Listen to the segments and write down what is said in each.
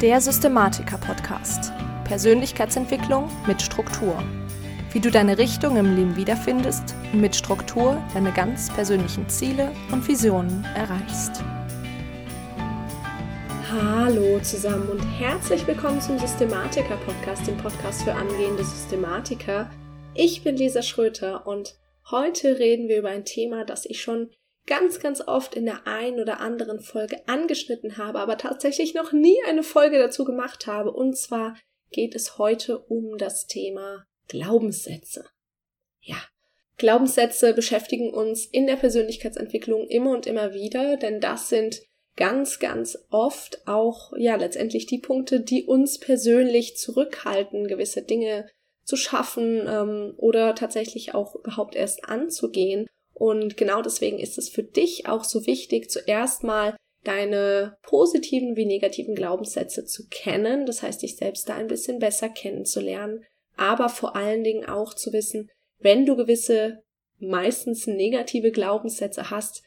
Der Systematiker-Podcast. Persönlichkeitsentwicklung mit Struktur. Wie du deine Richtung im Leben wiederfindest und mit Struktur deine ganz persönlichen Ziele und Visionen erreichst. Hallo zusammen und herzlich willkommen zum Systematiker-Podcast, dem Podcast für angehende Systematiker. Ich bin Lisa Schröter und heute reden wir über ein Thema, das ich schon ganz, ganz oft in der einen oder anderen Folge angeschnitten habe, aber tatsächlich noch nie eine Folge dazu gemacht habe. Und zwar geht es heute um das Thema Glaubenssätze. Ja, Glaubenssätze beschäftigen uns in der Persönlichkeitsentwicklung immer und immer wieder, denn das sind ganz, ganz oft auch, ja, letztendlich die Punkte, die uns persönlich zurückhalten, gewisse Dinge zu schaffen ähm, oder tatsächlich auch überhaupt erst anzugehen. Und genau deswegen ist es für dich auch so wichtig, zuerst mal deine positiven wie negativen Glaubenssätze zu kennen, das heißt, dich selbst da ein bisschen besser kennenzulernen, aber vor allen Dingen auch zu wissen, wenn du gewisse meistens negative Glaubenssätze hast,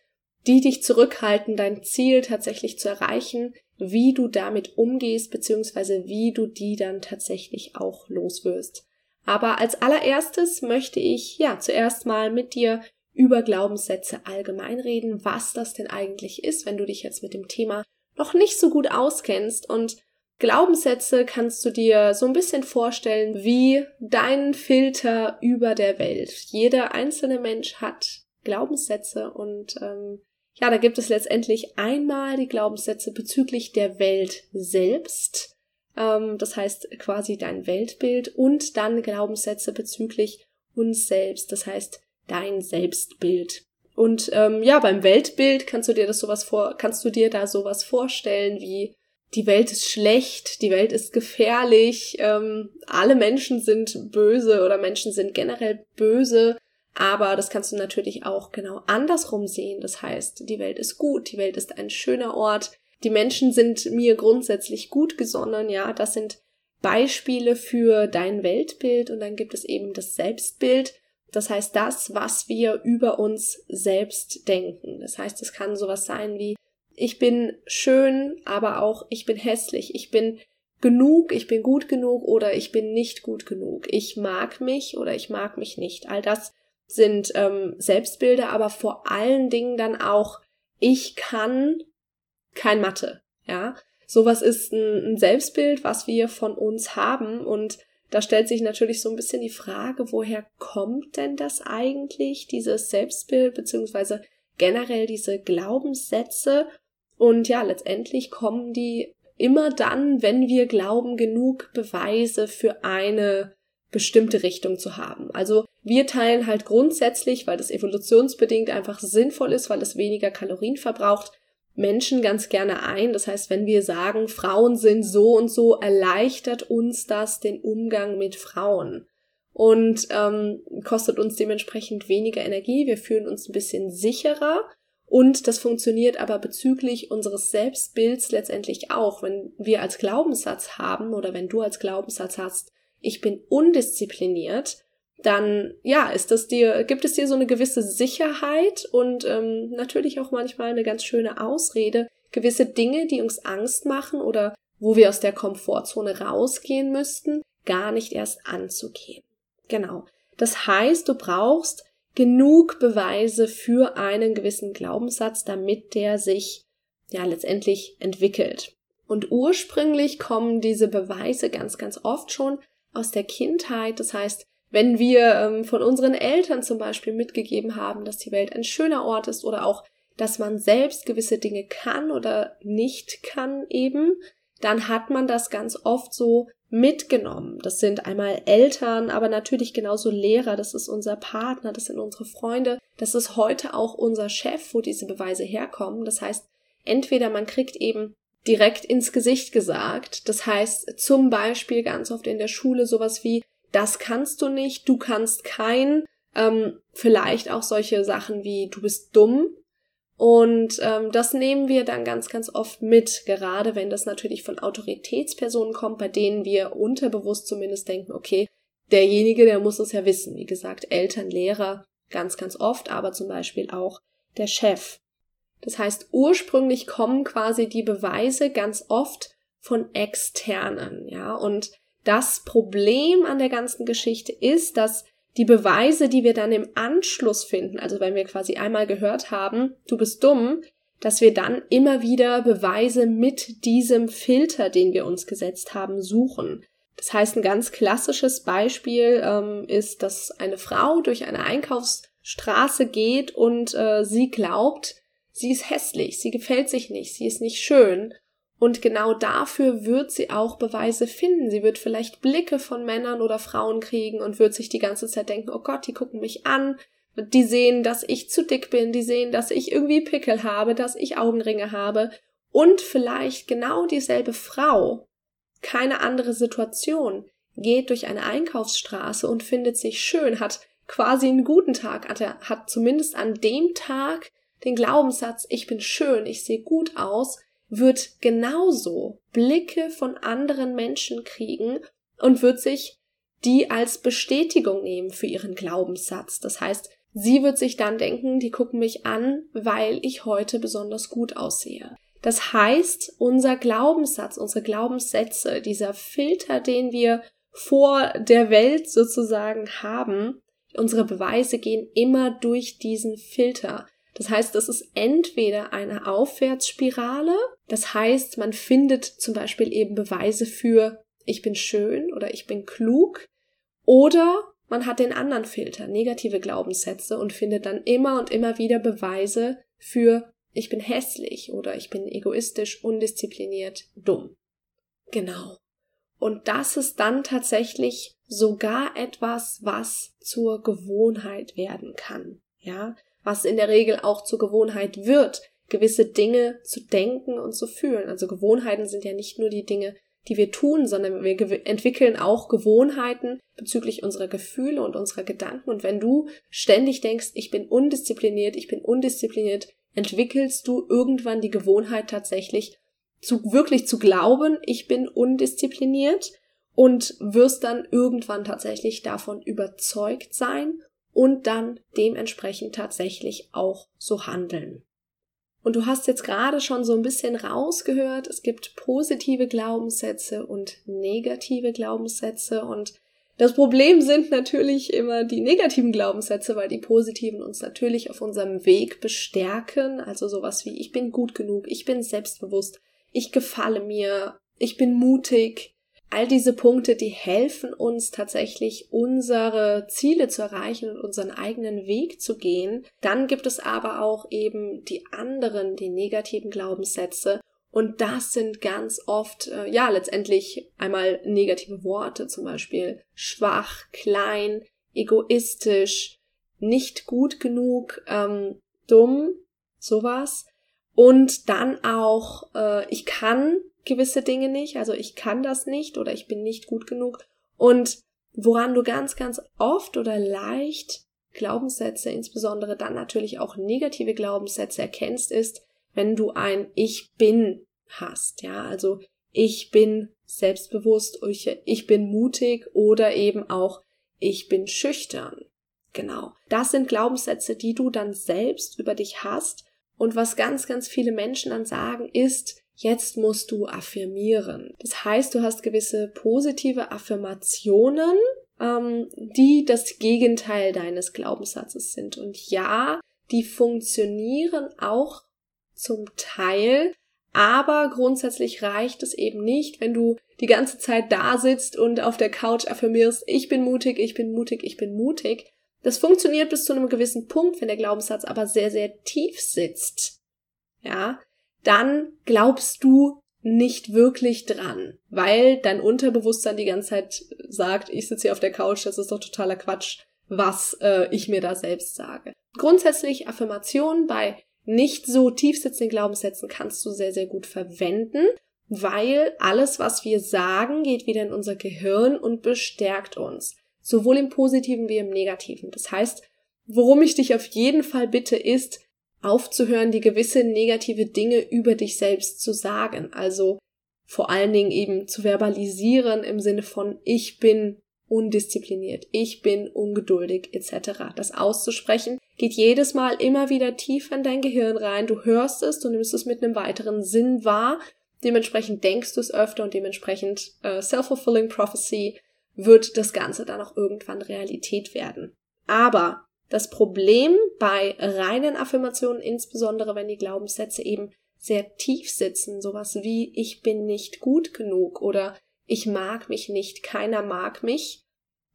die dich zurückhalten, dein Ziel tatsächlich zu erreichen, wie du damit umgehst, beziehungsweise wie du die dann tatsächlich auch loswirst. Aber als allererstes möchte ich ja zuerst mal mit dir über Glaubenssätze allgemein reden, was das denn eigentlich ist, wenn du dich jetzt mit dem Thema noch nicht so gut auskennst. Und Glaubenssätze kannst du dir so ein bisschen vorstellen wie dein Filter über der Welt. Jeder einzelne Mensch hat Glaubenssätze und ähm, ja, da gibt es letztendlich einmal die Glaubenssätze bezüglich der Welt selbst, ähm, das heißt quasi dein Weltbild und dann Glaubenssätze bezüglich uns selbst, das heißt dein Selbstbild. Und ähm, ja, beim Weltbild kannst du dir das sowas vor, kannst du dir da sowas vorstellen wie die Welt ist schlecht, die Welt ist gefährlich, ähm, alle Menschen sind böse oder Menschen sind generell böse, aber das kannst du natürlich auch genau andersrum sehen. Das heißt, die Welt ist gut, die Welt ist ein schöner Ort, die Menschen sind mir grundsätzlich gut gesonnen, ja, das sind Beispiele für dein Weltbild und dann gibt es eben das Selbstbild, das heißt, das, was wir über uns selbst denken. Das heißt, es kann sowas sein wie, ich bin schön, aber auch ich bin hässlich. Ich bin genug, ich bin gut genug oder ich bin nicht gut genug. Ich mag mich oder ich mag mich nicht. All das sind ähm, Selbstbilder, aber vor allen Dingen dann auch, ich kann kein Mathe. Ja, sowas ist ein, ein Selbstbild, was wir von uns haben und da stellt sich natürlich so ein bisschen die Frage, woher kommt denn das eigentlich, dieses Selbstbild, beziehungsweise generell diese Glaubenssätze? Und ja, letztendlich kommen die immer dann, wenn wir glauben, genug Beweise für eine bestimmte Richtung zu haben. Also wir teilen halt grundsätzlich, weil das evolutionsbedingt einfach sinnvoll ist, weil es weniger Kalorien verbraucht, Menschen ganz gerne ein. Das heißt, wenn wir sagen, Frauen sind so und so, erleichtert uns das den Umgang mit Frauen und ähm, kostet uns dementsprechend weniger Energie. Wir fühlen uns ein bisschen sicherer und das funktioniert aber bezüglich unseres Selbstbilds letztendlich auch. Wenn wir als Glaubenssatz haben oder wenn du als Glaubenssatz hast, ich bin undiszipliniert, dann ja, ist das dir, gibt es dir so eine gewisse Sicherheit und ähm, natürlich auch manchmal eine ganz schöne Ausrede, gewisse Dinge, die uns Angst machen oder wo wir aus der Komfortzone rausgehen müssten, gar nicht erst anzugehen. Genau. Das heißt, du brauchst genug Beweise für einen gewissen Glaubenssatz, damit der sich ja letztendlich entwickelt. Und ursprünglich kommen diese Beweise ganz, ganz oft schon aus der Kindheit. Das heißt, wenn wir ähm, von unseren Eltern zum Beispiel mitgegeben haben, dass die Welt ein schöner Ort ist oder auch, dass man selbst gewisse Dinge kann oder nicht kann eben, dann hat man das ganz oft so mitgenommen. Das sind einmal Eltern, aber natürlich genauso Lehrer, das ist unser Partner, das sind unsere Freunde, das ist heute auch unser Chef, wo diese Beweise herkommen. Das heißt, entweder man kriegt eben direkt ins Gesicht gesagt, das heißt zum Beispiel ganz oft in der Schule sowas wie, das kannst du nicht, du kannst kein, ähm, vielleicht auch solche Sachen wie du bist dumm. Und ähm, das nehmen wir dann ganz, ganz oft mit, gerade wenn das natürlich von Autoritätspersonen kommt, bei denen wir unterbewusst zumindest denken, okay, derjenige, der muss es ja wissen. Wie gesagt, Eltern, Lehrer, ganz, ganz oft, aber zum Beispiel auch der Chef. Das heißt, ursprünglich kommen quasi die Beweise ganz oft von externen, ja, und das Problem an der ganzen Geschichte ist, dass die Beweise, die wir dann im Anschluss finden, also wenn wir quasi einmal gehört haben, du bist dumm, dass wir dann immer wieder Beweise mit diesem Filter, den wir uns gesetzt haben, suchen. Das heißt, ein ganz klassisches Beispiel ähm, ist, dass eine Frau durch eine Einkaufsstraße geht und äh, sie glaubt, sie ist hässlich, sie gefällt sich nicht, sie ist nicht schön. Und genau dafür wird sie auch Beweise finden. Sie wird vielleicht Blicke von Männern oder Frauen kriegen und wird sich die ganze Zeit denken, oh Gott, die gucken mich an, die sehen, dass ich zu dick bin, die sehen, dass ich irgendwie Pickel habe, dass ich Augenringe habe. Und vielleicht genau dieselbe Frau, keine andere Situation, geht durch eine Einkaufsstraße und findet sich schön, hat quasi einen guten Tag, hat, er, hat zumindest an dem Tag den Glaubenssatz, ich bin schön, ich sehe gut aus, wird genauso Blicke von anderen Menschen kriegen und wird sich die als Bestätigung nehmen für ihren Glaubenssatz. Das heißt, sie wird sich dann denken, die gucken mich an, weil ich heute besonders gut aussehe. Das heißt, unser Glaubenssatz, unsere Glaubenssätze, dieser Filter, den wir vor der Welt sozusagen haben, unsere Beweise gehen immer durch diesen Filter. Das heißt, es ist entweder eine Aufwärtsspirale, das heißt, man findet zum Beispiel eben Beweise für ich bin schön oder ich bin klug, oder man hat den anderen Filter, negative Glaubenssätze und findet dann immer und immer wieder Beweise für ich bin hässlich oder ich bin egoistisch, undiszipliniert, dumm. Genau. Und das ist dann tatsächlich sogar etwas, was zur Gewohnheit werden kann. Ja, was in der Regel auch zur Gewohnheit wird, gewisse Dinge zu denken und zu fühlen. Also Gewohnheiten sind ja nicht nur die Dinge, die wir tun, sondern wir entwickeln auch Gewohnheiten bezüglich unserer Gefühle und unserer Gedanken. Und wenn du ständig denkst, ich bin undiszipliniert, ich bin undiszipliniert, entwickelst du irgendwann die Gewohnheit tatsächlich zu wirklich zu glauben, ich bin undiszipliniert und wirst dann irgendwann tatsächlich davon überzeugt sein und dann dementsprechend tatsächlich auch so handeln. Und du hast jetzt gerade schon so ein bisschen rausgehört, es gibt positive Glaubenssätze und negative Glaubenssätze und das Problem sind natürlich immer die negativen Glaubenssätze, weil die positiven uns natürlich auf unserem Weg bestärken. Also sowas wie ich bin gut genug, ich bin selbstbewusst, ich gefalle mir, ich bin mutig, all diese Punkte, die helfen uns tatsächlich, unsere Ziele zu erreichen und unseren eigenen Weg zu gehen. Dann gibt es aber auch eben die anderen, die negativen Glaubenssätze. Und das sind ganz oft, äh, ja, letztendlich einmal negative Worte, zum Beispiel schwach, klein, egoistisch, nicht gut genug, ähm, dumm, sowas. Und dann auch, äh, ich kann gewisse Dinge nicht, also ich kann das nicht oder ich bin nicht gut genug. Und woran du ganz, ganz oft oder leicht Glaubenssätze, insbesondere dann natürlich auch negative Glaubenssätze erkennst, ist, wenn du ein Ich bin hast, ja, also ich bin selbstbewusst, ich bin mutig oder eben auch ich bin schüchtern. Genau. Das sind Glaubenssätze, die du dann selbst über dich hast. Und was ganz, ganz viele Menschen dann sagen, ist, Jetzt musst du affirmieren. Das heißt, du hast gewisse positive Affirmationen, ähm, die das Gegenteil deines Glaubenssatzes sind. Und ja, die funktionieren auch zum Teil, aber grundsätzlich reicht es eben nicht, wenn du die ganze Zeit da sitzt und auf der Couch affirmierst, ich bin mutig, ich bin mutig, ich bin mutig. Das funktioniert bis zu einem gewissen Punkt, wenn der Glaubenssatz aber sehr, sehr tief sitzt. Ja, dann glaubst du nicht wirklich dran, weil dein Unterbewusstsein die ganze Zeit sagt, ich sitze hier auf der Couch, das ist doch totaler Quatsch, was äh, ich mir da selbst sage. Grundsätzlich Affirmationen bei nicht so tiefsitzenden Glaubenssätzen kannst du sehr, sehr gut verwenden, weil alles, was wir sagen, geht wieder in unser Gehirn und bestärkt uns. Sowohl im Positiven wie im Negativen. Das heißt, worum ich dich auf jeden Fall bitte, ist, aufzuhören, die gewisse negative Dinge über dich selbst zu sagen. Also vor allen Dingen eben zu verbalisieren im Sinne von ich bin undiszipliniert, ich bin ungeduldig etc. Das auszusprechen geht jedes Mal immer wieder tiefer in dein Gehirn rein. Du hörst es, du nimmst es mit einem weiteren Sinn wahr dementsprechend denkst du es öfter und dementsprechend äh, self-fulfilling prophecy wird das Ganze dann auch irgendwann Realität werden. Aber das Problem bei reinen Affirmationen, insbesondere wenn die Glaubenssätze eben sehr tief sitzen, sowas wie ich bin nicht gut genug oder ich mag mich nicht, keiner mag mich,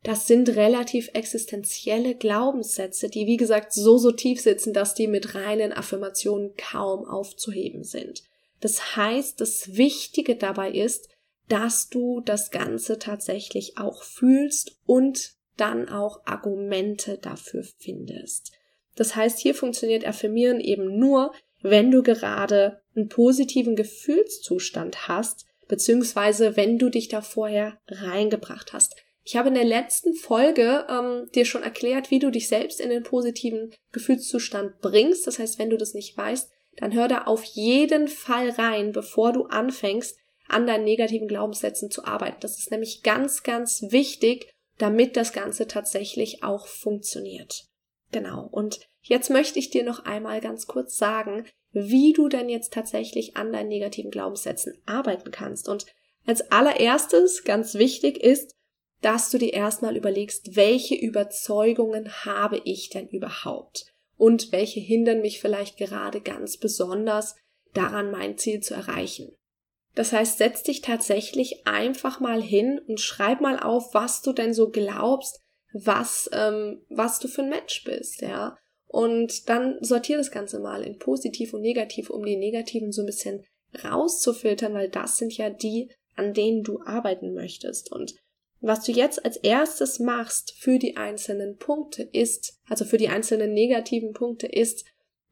das sind relativ existenzielle Glaubenssätze, die wie gesagt so so tief sitzen, dass die mit reinen Affirmationen kaum aufzuheben sind. Das heißt, das Wichtige dabei ist, dass du das Ganze tatsächlich auch fühlst und dann auch Argumente dafür findest. Das heißt, hier funktioniert Affirmieren eben nur, wenn du gerade einen positiven Gefühlszustand hast, beziehungsweise wenn du dich da vorher reingebracht hast. Ich habe in der letzten Folge ähm, dir schon erklärt, wie du dich selbst in den positiven Gefühlszustand bringst. Das heißt, wenn du das nicht weißt, dann hör da auf jeden Fall rein, bevor du anfängst, an deinen negativen Glaubenssätzen zu arbeiten. Das ist nämlich ganz, ganz wichtig, damit das Ganze tatsächlich auch funktioniert. Genau. Und jetzt möchte ich dir noch einmal ganz kurz sagen, wie du denn jetzt tatsächlich an deinen negativen Glaubenssätzen arbeiten kannst. Und als allererstes ganz wichtig ist, dass du dir erstmal überlegst, welche Überzeugungen habe ich denn überhaupt und welche hindern mich vielleicht gerade ganz besonders daran, mein Ziel zu erreichen. Das heißt, setz dich tatsächlich einfach mal hin und schreib mal auf, was du denn so glaubst, was, ähm, was du für ein Mensch bist, ja. Und dann sortier das Ganze mal in positiv und negativ, um die negativen so ein bisschen rauszufiltern, weil das sind ja die, an denen du arbeiten möchtest. Und was du jetzt als erstes machst für die einzelnen Punkte ist, also für die einzelnen negativen Punkte ist,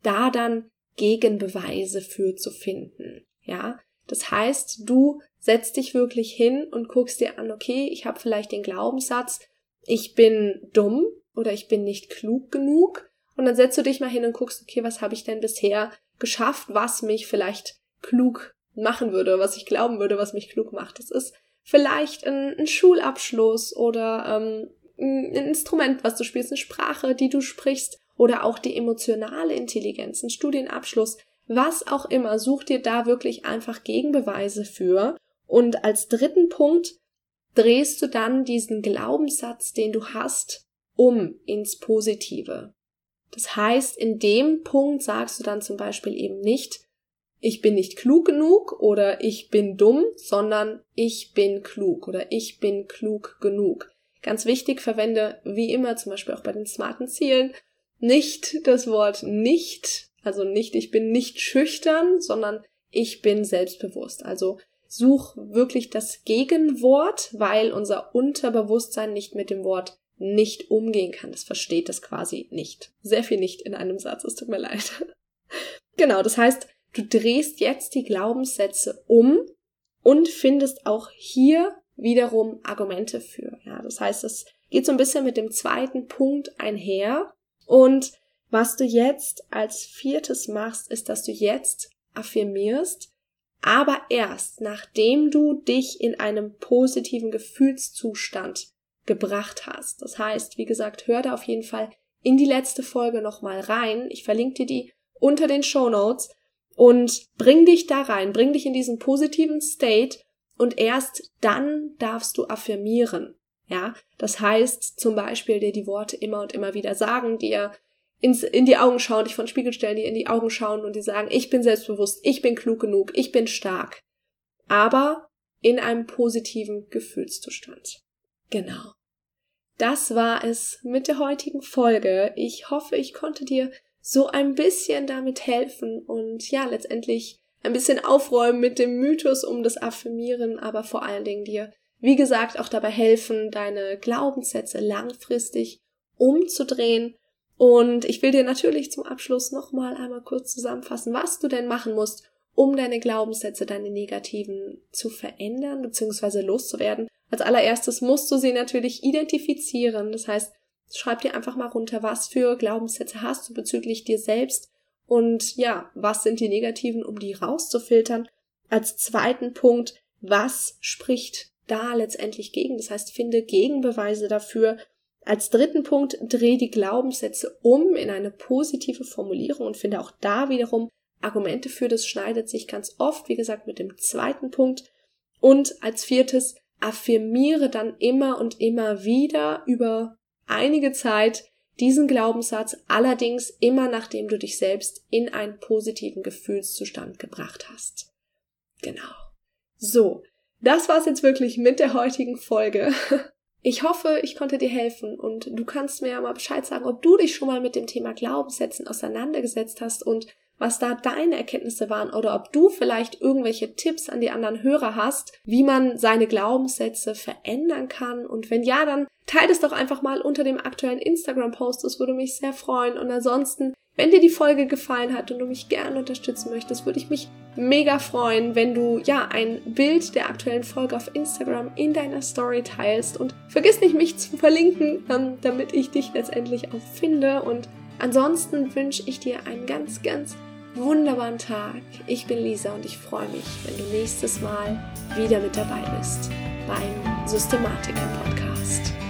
da dann Gegenbeweise für zu finden. Ja, das heißt, du setzt dich wirklich hin und guckst dir an, okay, ich habe vielleicht den Glaubenssatz, ich bin dumm oder ich bin nicht klug genug. Und dann setzt du dich mal hin und guckst, okay, was habe ich denn bisher geschafft, was mich vielleicht klug machen würde, was ich glauben würde, was mich klug macht. Das ist vielleicht ein, ein Schulabschluss oder ähm, ein Instrument, was du spielst, eine Sprache, die du sprichst oder auch die emotionale Intelligenz, ein Studienabschluss, was auch immer, such dir da wirklich einfach Gegenbeweise für. Und als dritten Punkt drehst du dann diesen Glaubenssatz, den du hast, um ins Positive. Das heißt, in dem Punkt sagst du dann zum Beispiel eben nicht, ich bin nicht klug genug oder ich bin dumm, sondern ich bin klug oder ich bin klug genug. Ganz wichtig, verwende wie immer, zum Beispiel auch bei den smarten Zielen, nicht das Wort nicht, also nicht ich bin nicht schüchtern, sondern ich bin selbstbewusst. Also such wirklich das Gegenwort, weil unser Unterbewusstsein nicht mit dem Wort nicht umgehen kann. Das versteht das quasi nicht. Sehr viel nicht in einem Satz, es tut mir leid. genau, das heißt, Du drehst jetzt die Glaubenssätze um und findest auch hier wiederum Argumente für. Ja, das heißt, es geht so ein bisschen mit dem zweiten Punkt einher. Und was du jetzt als viertes machst, ist, dass du jetzt affirmierst, aber erst nachdem du dich in einem positiven Gefühlszustand gebracht hast. Das heißt, wie gesagt, hör da auf jeden Fall in die letzte Folge nochmal rein. Ich verlinke dir die unter den Show Notes und bring dich da rein, bring dich in diesen positiven State und erst dann darfst du affirmieren. Ja, das heißt zum Beispiel dir die Worte immer und immer wieder sagen, dir ins, in die Augen schauen, dich von Spiegel stellen, dir in die Augen schauen und dir sagen, ich bin selbstbewusst, ich bin klug genug, ich bin stark. Aber in einem positiven Gefühlszustand. Genau. Das war es mit der heutigen Folge. Ich hoffe, ich konnte dir so ein bisschen damit helfen und ja, letztendlich ein bisschen aufräumen mit dem Mythos um das Affirmieren, aber vor allen Dingen dir, wie gesagt, auch dabei helfen, deine Glaubenssätze langfristig umzudrehen. Und ich will dir natürlich zum Abschluss nochmal einmal kurz zusammenfassen, was du denn machen musst, um deine Glaubenssätze, deine negativen zu verändern bzw. loszuwerden. Als allererstes musst du sie natürlich identifizieren. Das heißt, Schreib dir einfach mal runter, was für Glaubenssätze hast du bezüglich dir selbst und ja, was sind die negativen, um die rauszufiltern. Als zweiten Punkt, was spricht da letztendlich gegen? Das heißt, finde Gegenbeweise dafür. Als dritten Punkt, dreh die Glaubenssätze um in eine positive Formulierung und finde auch da wiederum Argumente für. Das schneidet sich ganz oft, wie gesagt, mit dem zweiten Punkt. Und als viertes, affirmiere dann immer und immer wieder über einige Zeit diesen Glaubenssatz, allerdings immer nachdem du dich selbst in einen positiven Gefühlszustand gebracht hast. Genau. So, das war's jetzt wirklich mit der heutigen Folge. Ich hoffe, ich konnte dir helfen und du kannst mir ja mal Bescheid sagen, ob du dich schon mal mit dem Thema Glaubenssätzen auseinandergesetzt hast und was da deine Erkenntnisse waren oder ob du vielleicht irgendwelche Tipps an die anderen Hörer hast, wie man seine Glaubenssätze verändern kann. Und wenn ja, dann teile es doch einfach mal unter dem aktuellen Instagram-Post. Das würde mich sehr freuen. Und ansonsten wenn dir die Folge gefallen hat und du mich gerne unterstützen möchtest, würde ich mich mega freuen, wenn du ja ein Bild der aktuellen Folge auf Instagram in deiner Story teilst und vergiss nicht, mich zu verlinken, ähm, damit ich dich letztendlich auch finde. Und ansonsten wünsche ich dir einen ganz, ganz wunderbaren Tag. Ich bin Lisa und ich freue mich, wenn du nächstes Mal wieder mit dabei bist beim Systematiker Podcast.